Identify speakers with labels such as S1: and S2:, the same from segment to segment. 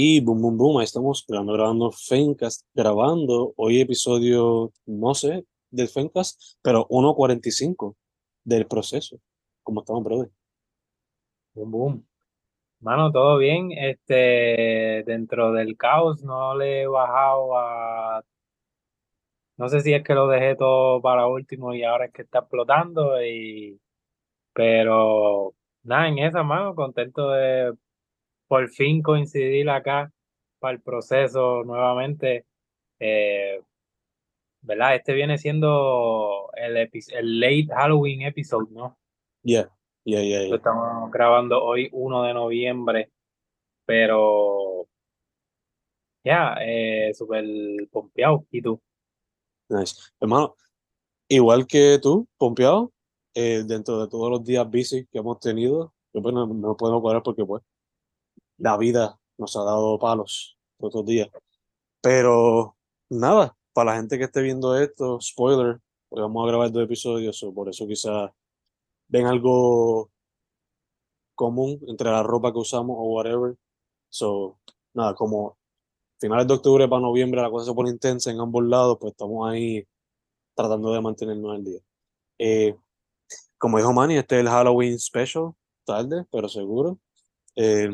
S1: Y boom, boom, boom, ahí estamos grabando, grabando Fencast, grabando hoy episodio, no sé, del Fencast, pero 1.45 del proceso. ¿Cómo estamos, brother?
S2: Boom, boom. Mano, todo bien. Este, dentro del caos no le he bajado a. No sé si es que lo dejé todo para último y ahora es que está explotando. Y... Pero nada, en esa mano, contento de por fin coincidir acá para el proceso nuevamente. Eh, ¿Verdad? Este viene siendo el, el late Halloween episode, ¿no?
S1: Yeah, yeah, yeah, yeah.
S2: Estamos grabando hoy 1 de noviembre, pero ya, eh, súper pompeado. ¿Y tú?
S1: Nice. Hermano, igual que tú, pompeado, eh, dentro de todos los días busy que hemos tenido, que pues no, no podemos parar porque pues la vida nos ha dado palos todos días. Pero nada, para la gente que esté viendo esto, spoiler, porque vamos a grabar dos episodios, por eso quizás ven algo común entre la ropa que usamos o whatever. So, nada, como finales de octubre para noviembre la cosa se pone intensa en ambos lados, pues estamos ahí tratando de mantenernos al día. Eh, como dijo Manny, este es el Halloween special, tarde, pero seguro. Eh,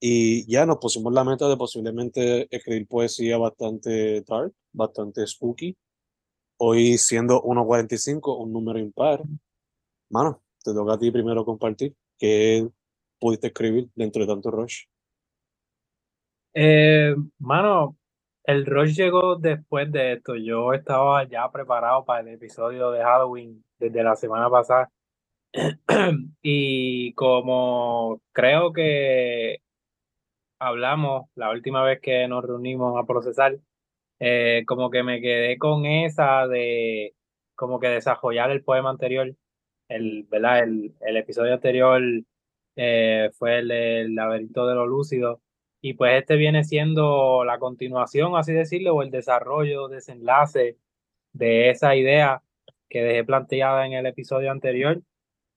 S1: y ya nos pusimos la meta de posiblemente escribir poesía bastante dark, bastante spooky. Hoy siendo 1.45, un número impar. Mano, te toca a ti primero compartir. ¿Qué pudiste escribir dentro de tanto rush?
S2: Eh, mano, el rush llegó después de esto. Yo estaba ya preparado para el episodio de Halloween desde la semana pasada. y como creo que hablamos la última vez que nos reunimos a procesar, eh, como que me quedé con esa de como que desarrollar el poema anterior, el, ¿verdad? El, el episodio anterior eh, fue el del laberinto de lo lúcido, y pues este viene siendo la continuación, así decirlo, o el desarrollo, desenlace de esa idea que dejé planteada en el episodio anterior.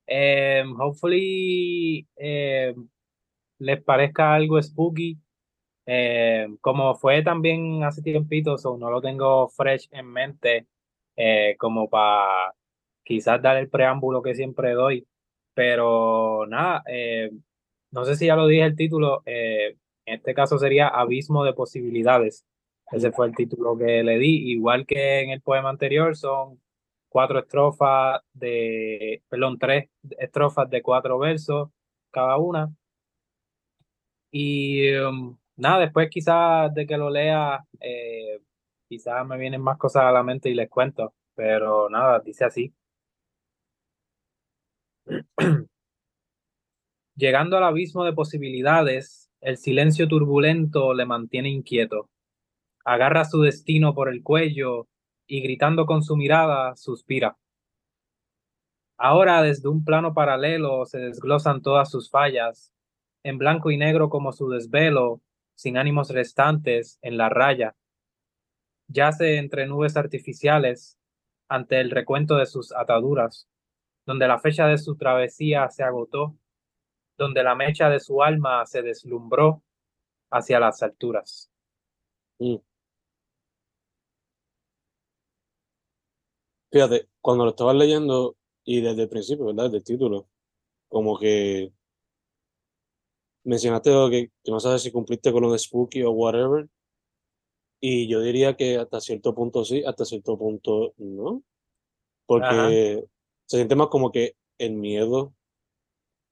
S2: Eh, hopefully les parezca algo spooky. Eh, como fue también hace tiempito, so no lo tengo fresh en mente, eh, como para quizás dar el preámbulo que siempre doy. Pero nada, eh, no sé si ya lo dije el título, en este caso sería Abismo de Posibilidades. Ese fue el título que le di, igual que en el poema anterior, son cuatro estrofas de, perdón, tres estrofas de cuatro versos cada una. Y um, nada, después quizás de que lo lea, eh, quizás me vienen más cosas a la mente y les cuento, pero nada, dice así. Llegando al abismo de posibilidades, el silencio turbulento le mantiene inquieto. Agarra su destino por el cuello y gritando con su mirada, suspira. Ahora desde un plano paralelo se desglosan todas sus fallas, en blanco y negro como su desvelo, sin ánimos restantes, en la raya. Yace entre nubes artificiales, ante el recuento de sus ataduras, donde la fecha de su travesía se agotó, donde la mecha de su alma se deslumbró hacia las alturas.
S1: Mm. Fíjate, cuando lo estabas leyendo y desde el principio, ¿verdad? Desde el título, como que mencionaste lo que, que, no sabes si cumpliste con lo de Spooky o whatever. Y yo diría que hasta cierto punto sí, hasta cierto punto no. Porque se siente más como que el miedo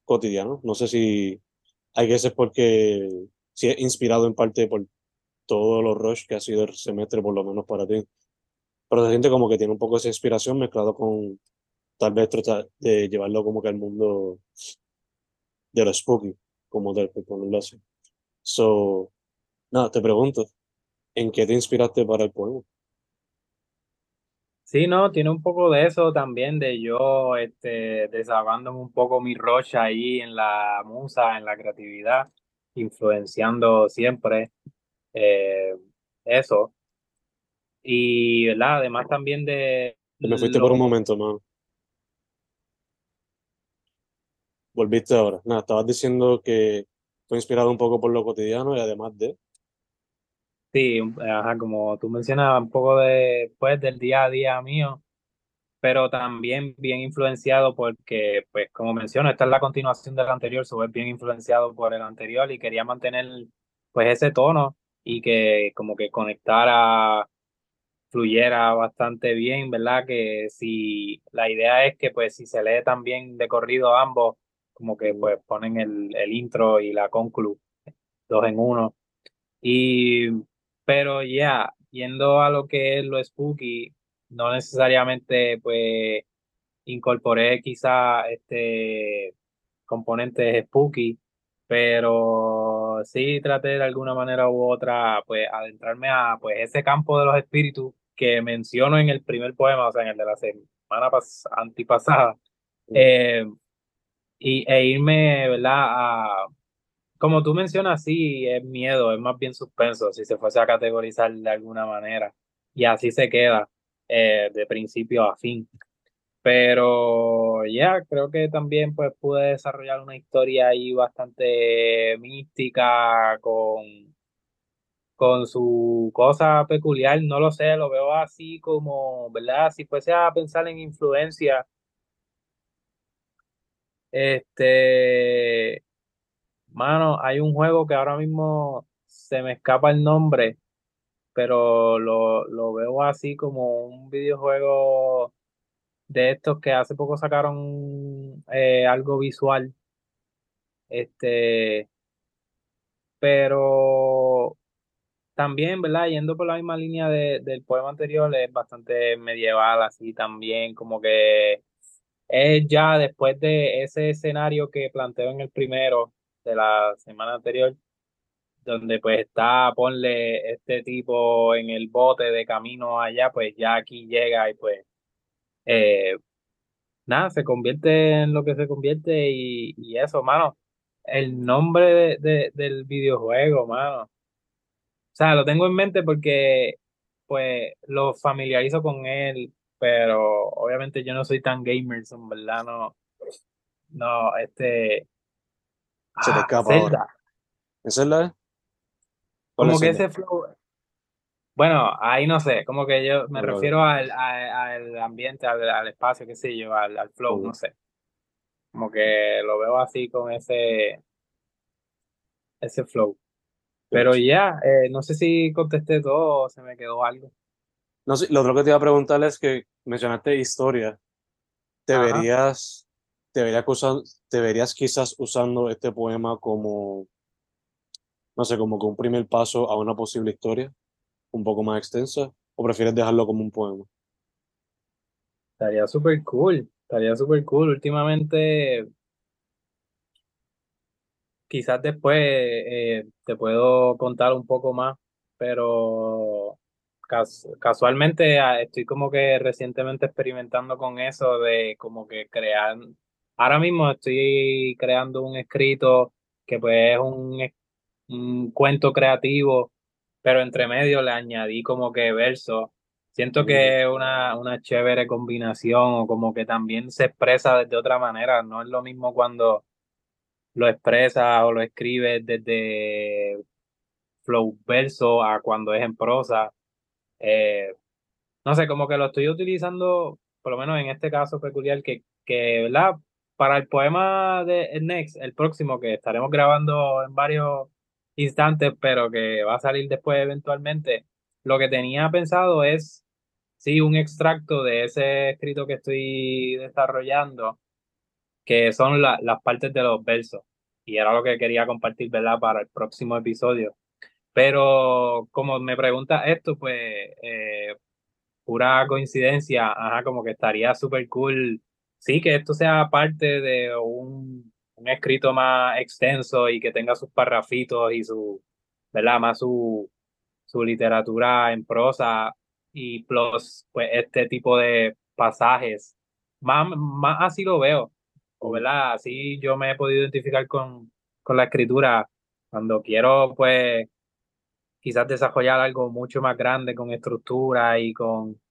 S1: cotidiano. No sé si hay que ser porque si es inspirado en parte por todos los rush que ha sido el semestre, por lo menos para ti. Pero se siente como que tiene un poco esa inspiración mezclado con tal vez tratar de llevarlo como que al mundo de lo spooky como tal, por así. So, nada, te pregunto, ¿en qué te inspiraste para el poema?
S2: Sí, no, tiene un poco de eso también, de yo este, desahogándome un poco mi rocha ahí en la musa, en la creatividad, influenciando siempre eh, eso. Y, ¿verdad? Además también de...
S1: Me fuiste por un momento, mano. Volviste ahora. Nada, estabas diciendo que fue inspirado un poco por lo cotidiano y además de...
S2: Sí, ajá, como tú mencionas, un poco de, pues, del día a día mío, pero también bien influenciado porque, pues, como menciono, esta es la continuación del anterior, so es bien influenciado por el anterior y quería mantener, pues, ese tono y que como que conectara, fluyera bastante bien, ¿verdad? Que si la idea es que, pues, si se lee también de corrido ambos, como que, pues, ponen el, el intro y la conclu, dos en uno. Y, pero ya, yendo a lo que es lo spooky, no necesariamente pues incorporé quizá este componentes spooky, pero sí traté de alguna manera u otra pues adentrarme a pues ese campo de los espíritus que menciono en el primer poema, o sea, en el de la semana pas antipasada, eh, y, e irme, ¿verdad? A, como tú mencionas, sí, es miedo, es más bien suspenso, si se fuese a categorizar de alguna manera. Y así se queda, eh, de principio a fin. Pero ya, creo que también pues pude desarrollar una historia ahí bastante mística, con, con su cosa peculiar, no lo sé, lo veo así como, ¿verdad? Si fuese a pensar en influencia, este Mano, hay un juego que ahora mismo se me escapa el nombre, pero lo, lo veo así como un videojuego de estos que hace poco sacaron eh, algo visual. Este, pero también, ¿verdad? Yendo por la misma línea de, del poema anterior, es bastante medieval, así también, como que es ya después de ese escenario que planteo en el primero de la semana anterior, donde pues está, ponle este tipo en el bote de camino allá, pues ya aquí llega y pues eh, nada, se convierte en lo que se convierte y, y eso, mano. El nombre de, del videojuego, mano. O sea, lo tengo en mente porque pues lo familiarizo con él, pero obviamente yo no soy tan gamer, en verdad, no, no, este,
S1: Se te
S2: Ah,
S1: escapa
S2: Zelda.
S1: ahora. ¿Es Zelda? ¿Cuál
S2: Como que
S1: Zelda?
S2: ese flow. Bueno, ahí no sé, como que yo me refiero al, al, al ambiente, al, al espacio, qué sé yo, al, al flow, no sé. Como que lo veo así con ese, ese flow. Pero ya, eh, no sé si contesté todo o se me quedó algo.
S1: No sé, lo otro que te iba a preguntar es que mencionaste historia. ¿Te
S2: Ajá.
S1: verías, te verías, usan- te verías quizás usando este poema como, no sé, como que un primer paso a una posible historia un poco más extensa? ¿O prefieres dejarlo como un poema?
S2: Estaría súper cool, estaría súper cool. Últimamente, quizás después eh, te puedo contar un poco más, pero cas- casualmente ah, estoy como que recientemente experimentando con eso de como que crear, ahora mismo estoy creando un escrito que pues es un, un cuento creativo, pero entre medio le añadí como que versos. Siento
S1: Mm,
S2: que es una, una chévere combinación o como que también se expresa de otra manera, no es lo mismo cuando lo expresa o lo escribe desde flow verso a cuando es en prosa. Eh, no sé, como que lo estoy utilizando, por lo menos en este caso peculiar, que, que ¿verdad? Para el poema de Next, el próximo que estaremos grabando en varios instantes, pero que va a salir después eventualmente, lo que tenía pensado es, sí, un extracto de ese escrito que estoy desarrollando que son la- las partes de los versos. Y era lo que quería compartir, ¿verdad? Para el próximo episodio. Pero como me pregunta esto, pues eh, pura coincidencia, ajá, como que estaría súper cool. Sí, que esto sea parte de un, un escrito más extenso y que tenga sus parrafitos y su, ¿verdad? Más su, su literatura en prosa y plus, pues este tipo de pasajes. Más, más así lo veo, o
S1: mm,
S2: verdad, así yo me he podido identificar con, con la escritura cuando quiero, pues, quizás desarrollar algo mucho más grande con estructura y con,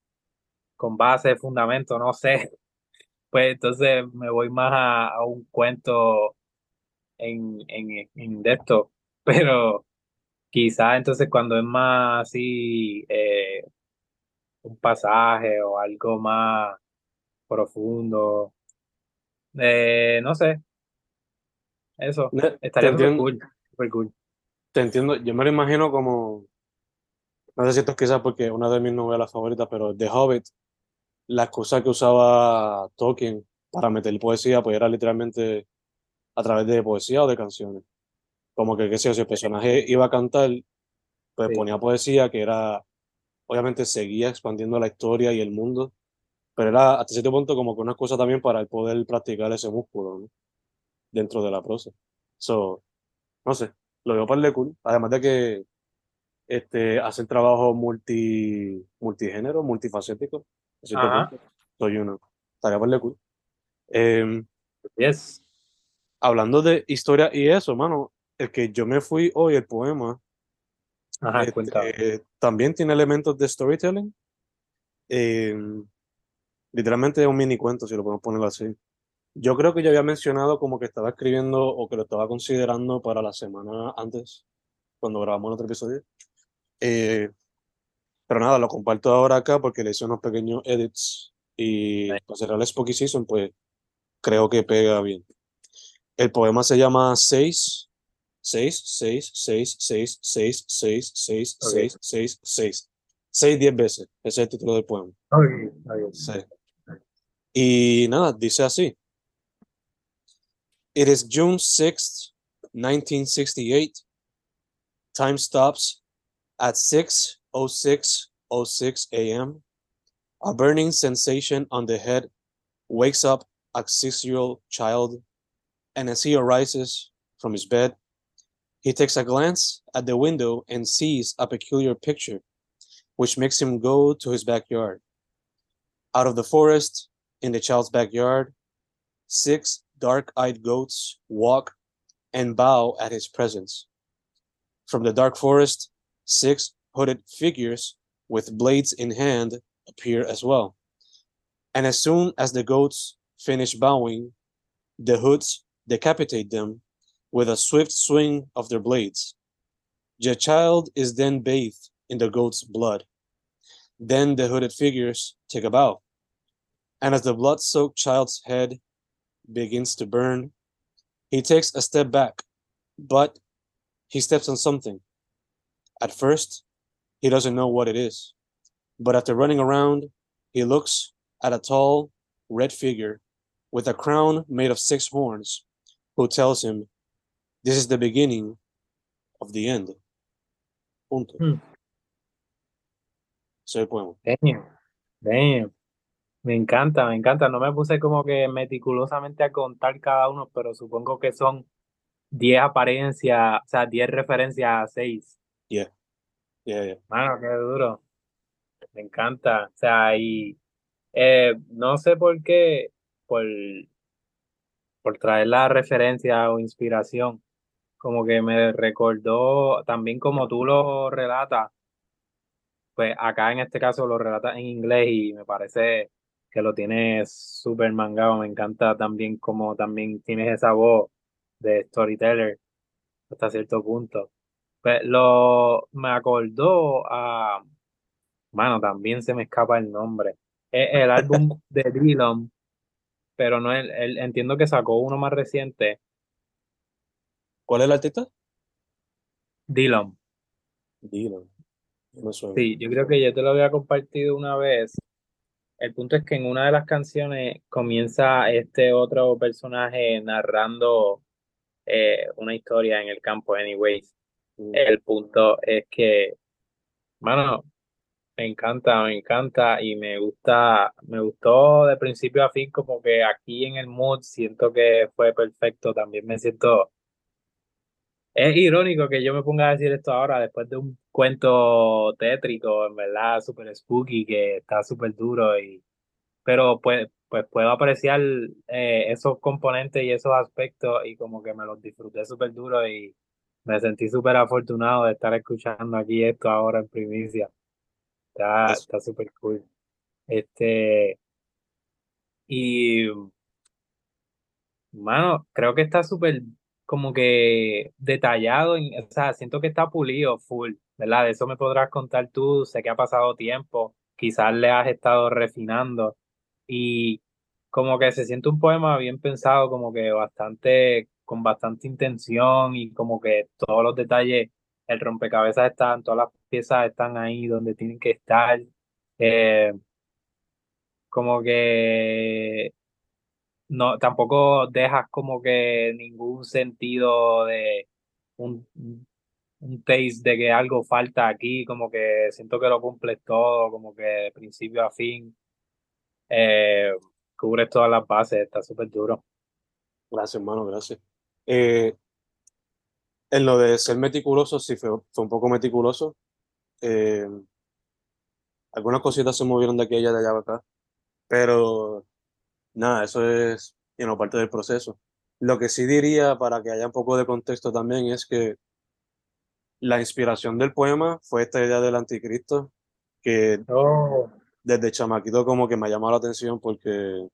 S2: con base, fundamento, no sé, pues entonces me voy más a, a un cuento en, en, en de esto, pero quizás entonces cuando es más así, eh, un pasaje o algo más profundo, eh, no sé, eso, estaría súper cool, súper cool.
S1: Te entiendo, yo me lo imagino como, no sé si esto es quizás porque una de mis novelas favoritas, pero The Hobbit, la excusa que usaba Tolkien para meter poesía, pues era literalmente a través de poesía o de canciones. Como que, qué sé yo, si el personaje iba a cantar, pues
S2: Sí.
S1: ponía poesía que era, obviamente seguía expandiendo la historia y el mundo, pero era hasta cierto punto como que una cosa también para el poder practicar ese músculo, ¿no? Dentro de la prosa. So, no sé, lo veo par de cool. Además de que este, hacen trabajo multi, multigénero, multifacético, a cierto
S2: Ajá,
S1: punto. Soy uno. Estaría par de cool. Em,
S2: yes.
S1: hablando de historia y eso, mano, el que yo me fui hoy, el poema,
S2: Ajá,
S1: este, también tiene elementos de storytelling. Em, literalmente es un mini cuento, si lo podemos poner así. Yo creo que yo había mencionado como que estaba escribiendo o que lo estaba considerando para la semana antes, cuando grabamos el otro episodio. Eh, pero nada, lo comparto ahora acá porque le hice unos pequeños edits y para cerrar el Spooky Season, pues creo que pega bien. El poema se llama 6, 6, 6, 6, 6, 6, 6, 6,
S2: Ok.
S1: 6, 6, 6. 6, 10 veces. Ese es el título del poema. Sí. Y nada, dice así. It is June 6th, 1968. Time stops at 6:06:06 a.m. A burning sensation on the head wakes up a six-year-old child, and as he arises from his bed, he takes a glance at the window and sees a peculiar picture, which makes him go to his backyard. Out of the forest, in the child's backyard, six dark-eyed goats walk and bow at his presence. From the dark forest, six hooded figures with blades in hand appear as well. And as soon as the goats finish bowing, the hoods decapitate them with a swift swing of their blades. The child is then bathed in the goat's blood. Then the hooded figures take a bow. And as the blood soaked child's head begins to burn, he takes a step back, but he steps on something. At first, he doesn't know what it is, but after running around, he looks at a tall, red figure with a crown made of six horns, who tells him, This is the beginning of the end. Punto.
S2: Hmm.
S1: Es poema.
S2: Damn, damn. Me encanta, me encanta. No me puse como que meticulosamente a contar cada uno, pero supongo que son 10 apariencias, o sea, 10 referencias a 6.
S1: Yeah. Yeah, yeah.
S2: Mano, qué duro. Me encanta. O sea, y eh, no sé por qué, por, por traer la referencia o inspiración, como que me recordó también como tú lo relatas, pues acá en este caso lo relatas en inglés y me parece que lo tienes súper mangado. Me encanta también como también tienes esa voz de storyteller hasta cierto punto. Pues lo me acordó a, mano, también se me escapa el nombre. Es el álbum de Dylan, pero no el, el- entiendo que sacó uno más reciente,
S1: ¿Cuál es el artista?
S2: Dylan.
S1: Dylan. No.
S2: Sí, yo creo que yo te lo había compartido una vez. El punto es que en una de las canciones comienza este otro personaje narrando eh, una historia en el campo, anyways.
S1: Mm.
S2: El punto es que, mano, me encanta, me encanta y me gusta, me gustó de principio a fin como que aquí en el mood siento que fue perfecto, también me siento, es irónico que yo me ponga a decir esto ahora después de un cuento tétrico, en verdad, súper spooky, que está súper duro y, pero pues, pues puedo apreciar eh, esos componentes y esos aspectos y como que me los disfruté súper duro y me sentí súper afortunado de estar escuchando aquí esto ahora en primicia. Está, súper cool. Este, y, mano, creo que está súper como que detallado, o sea, siento que está pulido full, ¿verdad? De eso me podrás contar tú, sé que ha pasado tiempo, quizás le has estado refinando y como que se siente un poema bien pensado, como que bastante, con bastante intención y como que todos los detalles, el rompecabezas están, todas las piezas están ahí donde tienen que estar. Eh, como que no, tampoco dejas como que ningún sentido de un, un taste de que algo falta aquí, como que siento que lo cumples todo, como que de principio a fin eh, cubres todas las bases, está súper duro.
S1: Gracias, hermano, gracias. Eh, en lo de ser meticuloso, sí, fue, fue un poco meticuloso. Eh, algunas cositas se movieron de aquí allá, de allá acá, pero nada, eso es you parte del proceso. Lo que sí diría, para que haya un poco de contexto también, es que la inspiración del poema fue esta idea del anticristo, que
S2: oh.
S1: desde chamaquito como que me ha llamado la atención porque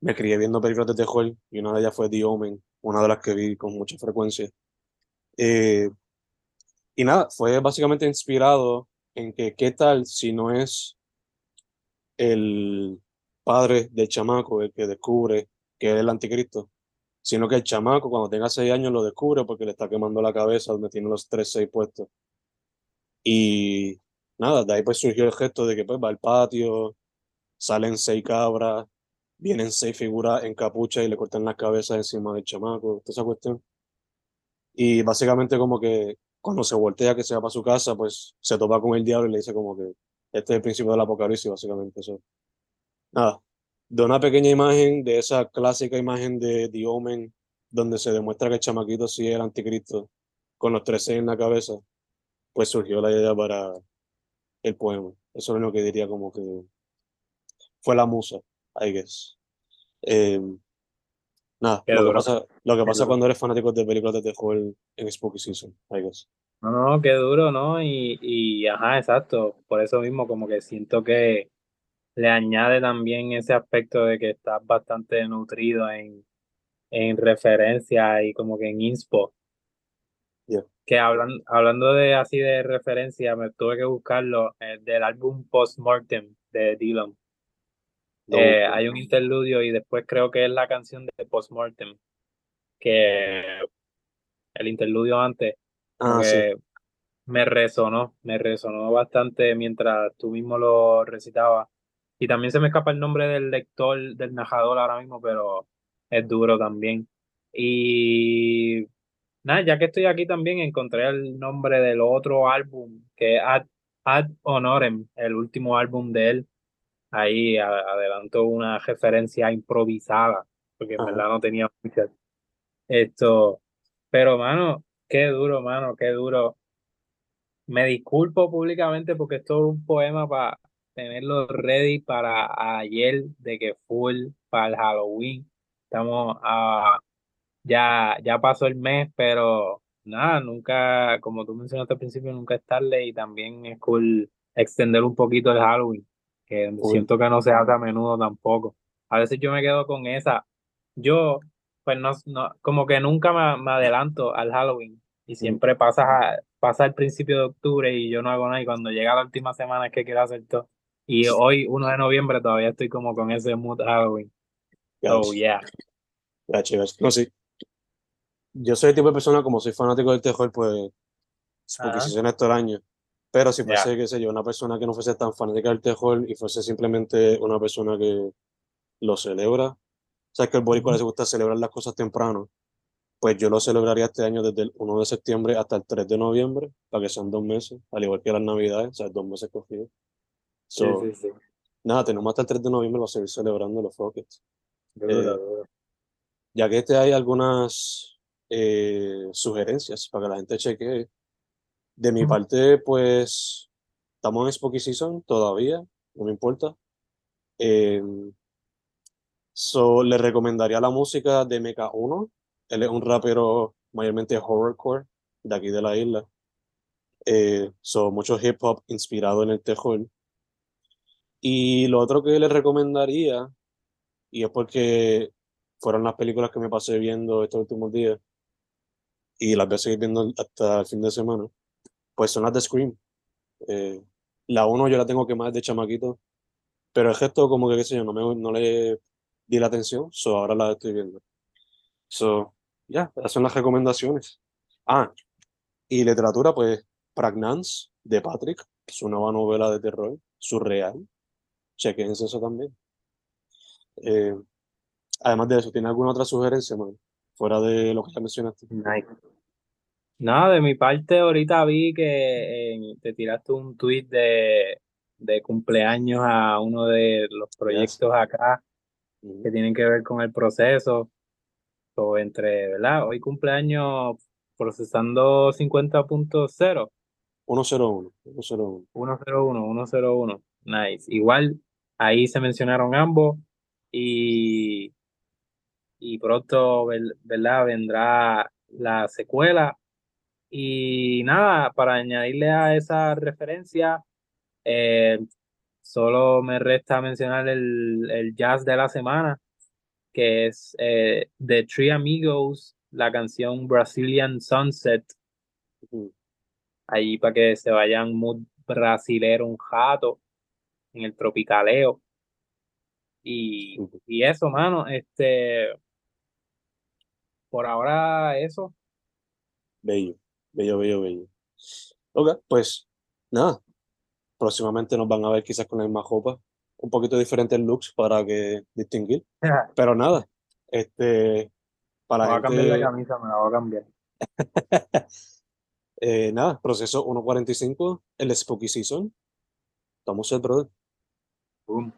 S1: me crié viendo películas de terror y una de ellas fue The Omen, una de las que vi con mucha frecuencia. Eh, y nada, fue básicamente inspirado en que qué tal si no es el padre del chamaco el que descubre que es el anticristo, sino que el chamaco cuando tenga seis años lo descubre porque le está quemando la cabeza donde tiene los tres, seis puestos. Y nada, de ahí pues surgió el gesto de que pues va al patio, salen seis cabras, vienen seis figuras en capucha y le cortan las cabezas encima del chamaco, toda esa cuestión. Y básicamente como que cuando se voltea que se va para su casa, pues se topa con el diablo y le dice como que este es el principio del apocalipsis, básicamente eso. Nada, de una pequeña imagen, de esa clásica imagen de The Omen, donde se demuestra que el chamaquito sí era anticristo, con los tres en la cabeza, pues surgió la idea para el poema. Eso es lo que diría como que fue la musa, I guess. Eh, nada, lo que, pasa, lo que pasa cuando eres fanático de películas de terror en Spooky Season, I guess.
S2: No, no, qué duro, ¿no? Y, y ajá, exacto. Por eso mismo, como que siento que le añade también ese aspecto de que estás bastante nutrido en, en referencia y como que en inspo. Que hablan, hablando de así de referencia, me tuve que buscarlo eh, del álbum Postmortem de Dylan. Eh, hay un interludio y después creo que es la canción de Postmortem, que el interludio antes
S1: ah,
S2: me resonó, me resonó bastante mientras tú mismo lo recitabas y también se me escapa el nombre del lector, del narrador ahora mismo, pero es duro también. Y nada, ya que estoy aquí también encontré el nombre del otro álbum, que es Ad, Ad Honorem, el último álbum de él. Ahí adelanto una referencia improvisada, porque en verdad no tenía muchas. Esto, pero mano, qué duro, mano, qué duro. Me disculpo públicamente porque esto es un poema para tenerlo ready para ayer de que full para el Halloween. Estamos a, ya, ya pasó el mes, pero nada, nunca, como tú mencionaste al principio, nunca es tarde y también es cool extender un poquito el Halloween, que siento que no se hace a menudo tampoco. A veces yo me quedo con esa. Yo, pues no, no como que nunca me, me adelanto al Halloween y siempre pasa, pasa el principio de octubre y yo no hago nada y cuando llega la última semana es que quiero hacer todo. Y hoy, 1 de noviembre, todavía estoy como con ese mood Halloween. Oh, yeah.
S1: No, sí. Yo soy el tipo de persona, como soy fanático del terror, pues, porque si son estos años. Pero si fuese, qué sé yo, una persona que no fuese tan fanática del terror y fuese simplemente una persona que lo celebra, o sea, que el boricua les gusta celebrar las cosas temprano, pues yo lo celebraría este año desde el 1 de septiembre hasta el 3 de noviembre, para que sean dos meses, al igual que las navidades, o sea, dos meses cogidos. So, sí, sí, Nada, tenemos hasta el 3 de noviembre a seguir celebrando los Rockets. Eh, ya que este hay algunas eh, sugerencias para que la gente chequee. De mi parte, pues estamos en Spooky Season todavía, no me importa. Eh, so, le recomendaría la música de Mecha 1. Él es un rapero mayormente horrorcore de aquí de la isla. Eh, so, mucho hip hop inspirado en el terror. Y lo otro que les recomendaría, y es porque fueron las películas que me pasé viendo estos últimos días, y las voy a seguir viendo hasta el fin de semana, pues son las de Scream. Eh, la uno yo la tengo que más de chamaquito, pero el gesto como que, qué sé yo, no, me, no le di la atención, so ahora la estoy viendo. So, ya, esas son las recomendaciones. Ah, y literatura, pues, Pragnance, de Patrick, su nueva novela de terror, surreal. Chequense eso también. Eh, además de eso, ¿tiene alguna otra sugerencia, man? Fuera de lo que ya mencionaste.
S2: Nada, de mi parte, ahorita vi que eh, te tiraste un tweet de, de cumpleaños a uno de los proyectos acá que tienen que ver con el proceso. O entre, ¿verdad? Hoy cumpleaños procesando 50.0.
S1: 101, 101.
S2: 101, 101. Nice. Igual ahí se mencionaron ambos y, y pronto, ¿verdad? Vendrá la secuela. Y nada, para añadirle a esa referencia, eh, solo me resta mencionar el, el, jazz de la semana, que es eh, The Three Amigos, la canción Brazilian Sunset. Ahí para que se vayan muy brasilero un jato en el tropicaleo. Y, y eso, mano, este por ahora eso.
S1: Bello, bello, bello, bello. Ok, pues nada. Próximamente nos van a ver quizás con la misma ropa. Un poquito diferentes looks para que distinguir. Pero nada. Este.
S2: Para me voy a cambiar la camisa, me la voy a cambiar.
S1: eh, nada, proceso 1.45, el Spooky Season. Estamos el brother.
S2: Boom.